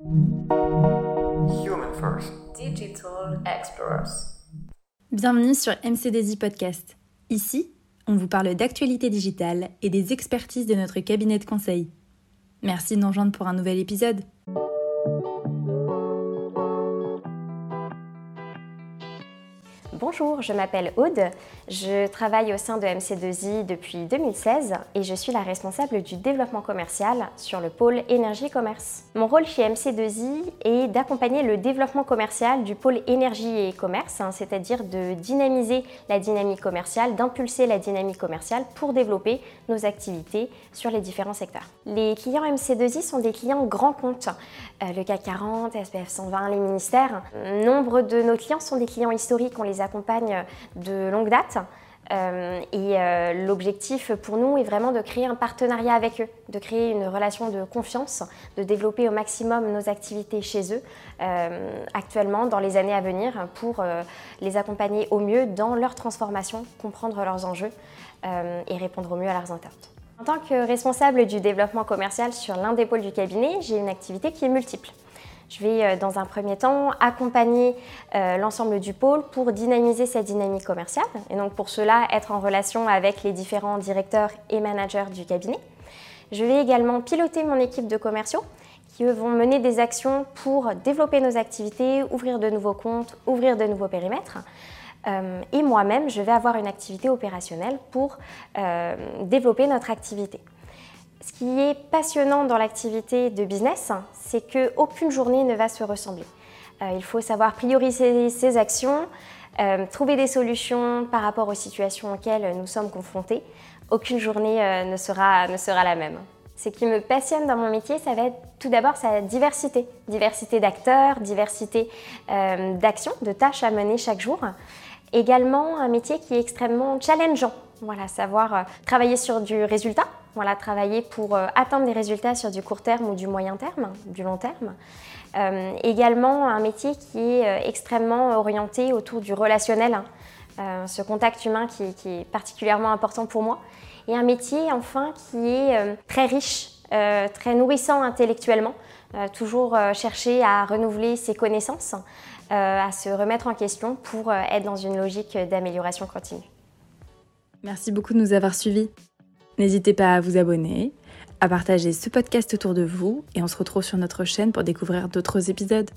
Human First. Digital Explorers. Bienvenue sur MCDZ Podcast. Ici, on vous parle d'actualité digitale et des expertises de notre cabinet de conseil. Merci de nous rejoindre pour un nouvel épisode. Bonjour, je m'appelle Aude, je travaille au sein de MC2I depuis 2016 et je suis la responsable du développement commercial sur le pôle énergie commerce. Mon rôle chez MC2I est d'accompagner le développement commercial du pôle énergie et commerce, hein, c'est-à-dire de dynamiser la dynamique commerciale, d'impulser la dynamique commerciale pour développer nos activités sur les différents secteurs. Les clients MC2I sont des clients grands comptes, euh, le CAC 40, SPF 120, les ministères. Nombre de nos clients sont des clients historiques, on les accompagne de longue date. Euh, et euh, l'objectif pour nous est vraiment de créer un partenariat avec eux, de créer une relation de confiance, de développer au maximum nos activités chez eux euh, actuellement, dans les années à venir, pour les accompagner au mieux dans leur transformation, comprendre leurs enjeux et répondre au mieux à leurs attentes. En tant que responsable du développement commercial sur l'un des pôles du cabinet, j'ai une activité qui est multiple. Je vais euh, dans un premier temps accompagner euh, l'ensemble du pôle pour dynamiser cette dynamique commerciale et donc pour cela être en relation avec les différents directeurs et managers du cabinet. Je vais également piloter mon équipe de commerciaux qui vont mener des actions pour développer nos activités, ouvrir de nouveaux comptes, ouvrir de nouveaux périmètres. Euh, et moi-même, je vais avoir une activité opérationnelle pour développer notre activité. Ce qui est passionnant dans l'activité de business, c'est qu'aucune journée ne va se ressembler. Euh, il faut savoir prioriser ses actions, euh, trouver des solutions par rapport aux situations auxquelles nous sommes confrontés. Aucune journée euh, ne, sera, ne sera la même. Ce qui me passionne dans mon métier, ça va être tout d'abord sa diversité. Diversité d'acteurs, diversité d'actions, de tâches à mener chaque jour. Également un métier qui est extrêmement challengeant. Voilà, savoir travailler sur du résultat, voilà, travailler pour euh, atteindre des résultats sur du court terme ou du moyen terme, du long terme. Euh, également un métier qui est euh, extrêmement orienté autour du relationnel, hein. ce contact humain qui, est particulièrement important pour moi. Et un métier enfin qui est très riche, très nourrissant intellectuellement, toujours chercher à renouveler ses connaissances, à se remettre en question pour être dans une logique d'amélioration continue. Merci beaucoup de nous avoir suivis. N'hésitez pas à vous abonner, à partager ce podcast autour de vous et on se retrouve sur notre chaîne pour découvrir d'autres épisodes.